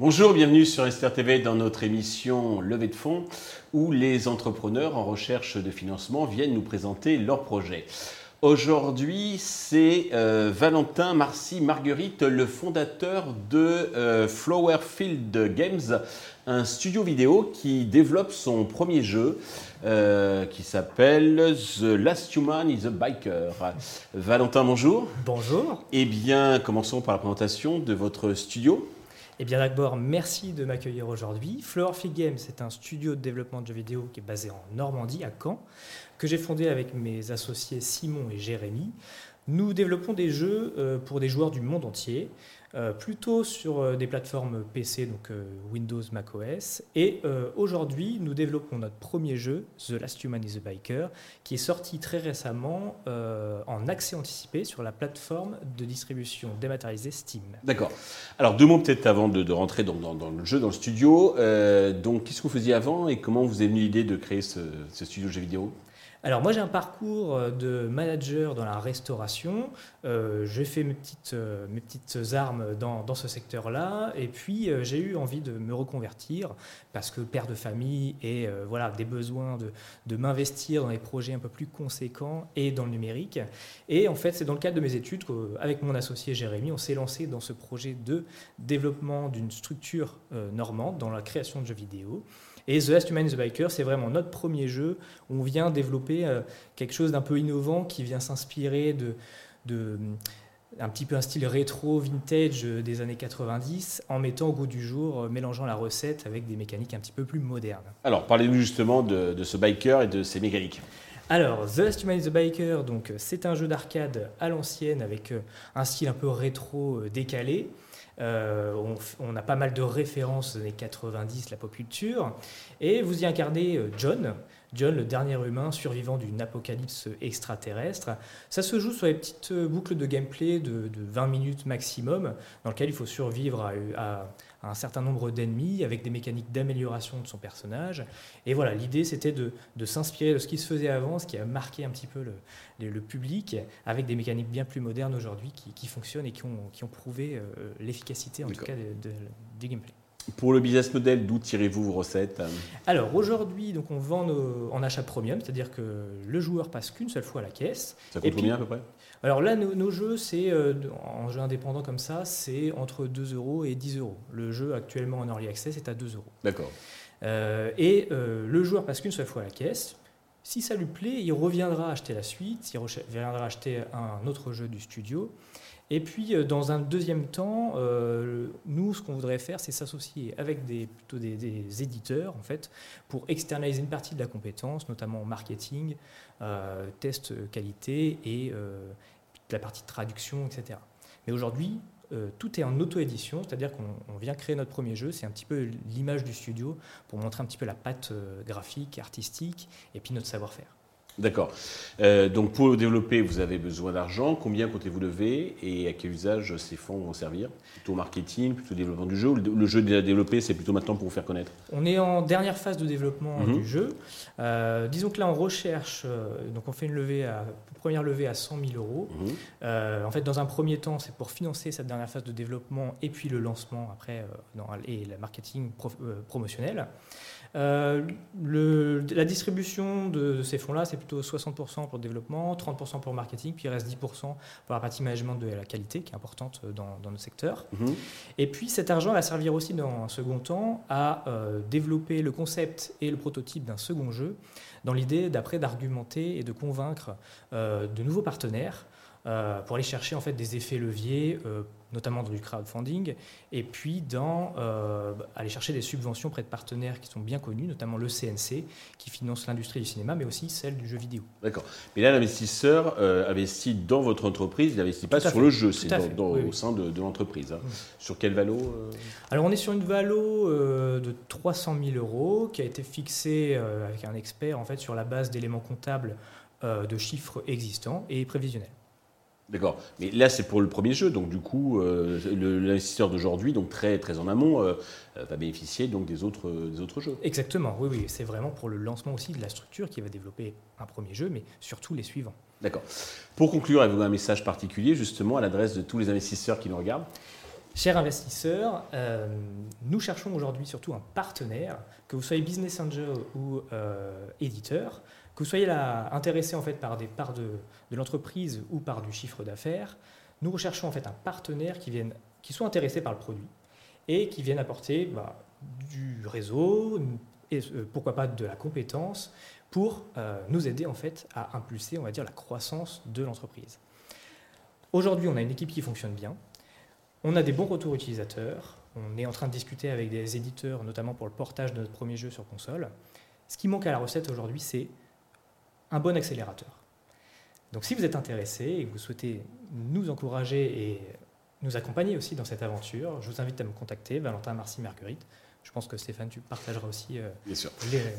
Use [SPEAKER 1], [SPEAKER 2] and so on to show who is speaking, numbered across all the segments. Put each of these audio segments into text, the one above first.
[SPEAKER 1] Bonjour, bienvenue sur Esther TV dans notre émission Levée de fonds où les entrepreneurs en recherche de financement viennent nous présenter leurs projets. Aujourd'hui, c'est euh, Valentin Marcy Marguerite, le fondateur de euh, Flowerfield Games, un studio vidéo qui développe son premier jeu euh, qui s'appelle The Last Human is a Biker. Valentin, bonjour.
[SPEAKER 2] Bonjour.
[SPEAKER 1] Eh bien, commençons par la présentation de votre studio.
[SPEAKER 2] Eh bien d'abord, merci de m'accueillir aujourd'hui. Flowerfield Games, c'est un studio de développement de jeux vidéo qui est basé en Normandie, à Caen, que j'ai fondé avec mes associés Simon et Jérémy. Nous développons des jeux euh, pour des joueurs du monde entier. Euh, plutôt sur euh, des plateformes PC, donc euh, Windows, macOS. Et aujourd'hui, nous développons notre premier jeu, The Last Human is a Biker, qui est sorti très récemment en accès anticipé sur la plateforme de distribution dématérialisée Steam.
[SPEAKER 1] D'accord. Alors deux mots peut-être avant de, rentrer dans, le jeu, dans le studio. donc qu'est-ce que vous faisiez avant et comment vous avez venu l'idée de créer ce, ce studio de jeux vidéo?
[SPEAKER 2] Alors moi j'ai un parcours de manager dans la restauration. Euh, j'ai fait mes petites, euh, mes petites armes dans, ce secteur-là. Et puis j'ai eu envie de me reconvertir parce que père de famille et voilà, des besoins de, de m'investir dans des projets un peu plus conséquents et dans le numérique. Et en fait c'est dans le cadre de mes études qu'avec mon associé Jérémy, on s'est lancé dans ce projet de développement d'une structure normande dans la création de jeux vidéo. Et The Last Human is the Biker, c'est vraiment notre premier jeu on vient développer euh, quelque chose d'un peu innovant qui vient s'inspirer de, de un petit peu un style rétro, vintage euh, des années 90, en mettant au goût du jour, euh, mélangeant la recette avec des mécaniques un petit peu plus modernes.
[SPEAKER 1] Alors, parlez-nous justement de, de, ce biker et de ses mécaniques.
[SPEAKER 2] Alors, The Last Human is the Biker, donc c'est un jeu d'arcade à l'ancienne avec un style un peu rétro décalé. Euh, on, a pas mal de références des années 90, la pop culture. Et vous y incarnez euh, John, John, le dernier humain survivant d'une apocalypse extraterrestre. Ça se joue sur les petites euh, boucles de gameplay de, 20 minutes maximum, dans lesquelles il faut survivre à, un certain nombre d'ennemis, avec des mécaniques d'amélioration de son personnage. Et voilà, l'idée c'était de, s'inspirer de ce qui se faisait avant, ce qui a marqué un petit peu le, public, avec des mécaniques bien plus modernes aujourd'hui qui, fonctionnent et qui ont, prouvé euh, l'efficacité en tout cas du gameplay.
[SPEAKER 1] Pour le business model, d'où tirez-vous vos recettes
[SPEAKER 2] Alors aujourd'hui, donc on vend en achat premium, c'est-à-dire que le joueur passe qu'une seule fois à la caisse.
[SPEAKER 1] Ça coûte combien à peu près?
[SPEAKER 2] Alors là, nos, jeux, c'est euh, en jeu indépendant comme ça, c'est entre 2 euros et 10 euros. Le jeu actuellement en early access est à 2 euros.
[SPEAKER 1] D'accord.
[SPEAKER 2] Euh, et euh, le joueur passe qu'une seule fois à la caisse. Si ça lui plaît, il reviendra acheter la suite, il reviendra acheter un autre jeu du studio. Et puis, euh, dans un deuxième temps, euh, ce qu'on voudrait faire, c'est s'associer avec des, plutôt des, éditeurs, en fait, pour externaliser une partie de la compétence, notamment marketing, euh, test qualité et la partie de traduction, etc. Mais aujourd'hui, tout est en auto-édition, c'est-à-dire qu'on vient créer notre premier jeu, c'est un petit peu l'image du studio pour montrer un petit peu la patte graphique, artistique, et puis notre savoir-faire.
[SPEAKER 1] D'accord. Euh, donc pour développer, vous avez besoin d'argent. Combien comptez-vous lever et à quel usage ces fonds vont servir? Plutôt marketing, plutôt développement du jeu Le jeu déjà développé, c'est plutôt maintenant pour vous faire connaître?
[SPEAKER 2] On est en dernière phase de développement mhm. du jeu. Euh, disons que là, on recherche, euh, donc on fait une levée à, première levée à 100 000 euros. Mhm. en fait, dans un premier temps, c'est pour financer cette dernière phase de développement et puis le lancement après et le marketing promotionnel. Euh, la distribution de, ces fonds-là, c'est plutôt 60% pour le développement, 30% pour le marketing, puis il reste 10% pour la partie management de la qualité, qui est importante dans, notre secteur. Mhm. Et puis cet argent va servir aussi dans un second temps à euh, développer le concept et le prototype d'un second jeu, dans l'idée d'après d'argumenter et de convaincre euh, de nouveaux partenaires pour aller chercher en fait des effets leviers notamment dans du crowdfunding, et puis dans euh, aller chercher des subventions près de partenaires qui sont bien connus, notamment le CNC, qui finance l'industrie du cinéma, mais aussi celle du jeu vidéo.
[SPEAKER 1] D'accord. Mais là, l'investisseur euh, investit dans votre entreprise, il n'investit pas sur le jeu, c'est au sein de, l'entreprise. Hein. Sur quel valo euh
[SPEAKER 2] Alors, on est sur une valo de 300 000 euros qui a été fixée avec un expert en fait sur la base d'éléments comptables de chiffres existants et prévisionnels.
[SPEAKER 1] D'accord. Mais là, c'est pour le premier jeu, donc du coup, euh, l'investisseur d'aujourd'hui, donc très très en amont, euh, va bénéficier donc des autres des autres jeux.
[SPEAKER 2] Exactement. Oui, oui. C'est vraiment pour le lancement aussi de la structure qui va développer un premier jeu, mais surtout les suivants.
[SPEAKER 1] D'accord. Pour conclure, avez-vous un message particulier justement à l'adresse de tous les investisseurs qui nous regardent?
[SPEAKER 2] Chers investisseurs, euh, nous cherchons aujourd'hui surtout un partenaire, que vous soyez business angel ou euh, éditeur, que vous soyez là, intéressé en fait par des parts de, l'entreprise ou par du chiffre d'affaires. Nous recherchons en fait un partenaire qui, soit intéressé par le produit et qui vienne apporter bah, du réseau et euh, pourquoi pas de la compétence pour nous aider en fait à impulser, on va dire, la croissance de l'entreprise. Aujourd'hui, on a une équipe qui fonctionne bien, on a des bons retours utilisateurs. On est en train de discuter avec des éditeurs, notamment pour le portage de notre premier jeu sur console. Ce qui manque à la recette aujourd'hui, c'est un bon accélérateur. Donc si vous êtes intéressé et que vous souhaitez nous encourager et nous accompagner aussi dans cette aventure, je vous invite à me contacter, Valentin Marcy Marguerite. Je pense que Stéphane, tu partageras aussi.
[SPEAKER 1] Euh, bien sûr.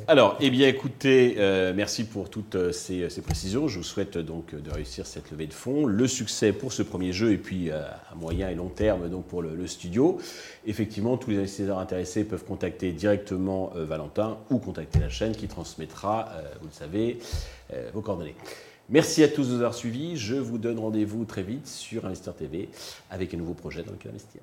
[SPEAKER 1] Alors, eh bien, écoutez, euh, merci pour toutes euh, ces, précisions. Je vous souhaite donc de réussir cette levée de fonds, le succès pour ce premier jeu et puis à moyen et long terme donc pour le, studio. Effectivement, tous les investisseurs intéressés peuvent contacter directement Valentin ou contacter la chaîne qui transmettra, vous le savez, vos coordonnées. Merci à tous de nous avoir suivis. Je vous donne rendez-vous très vite sur Investir TV avec un nouveau projet dans lequel investir.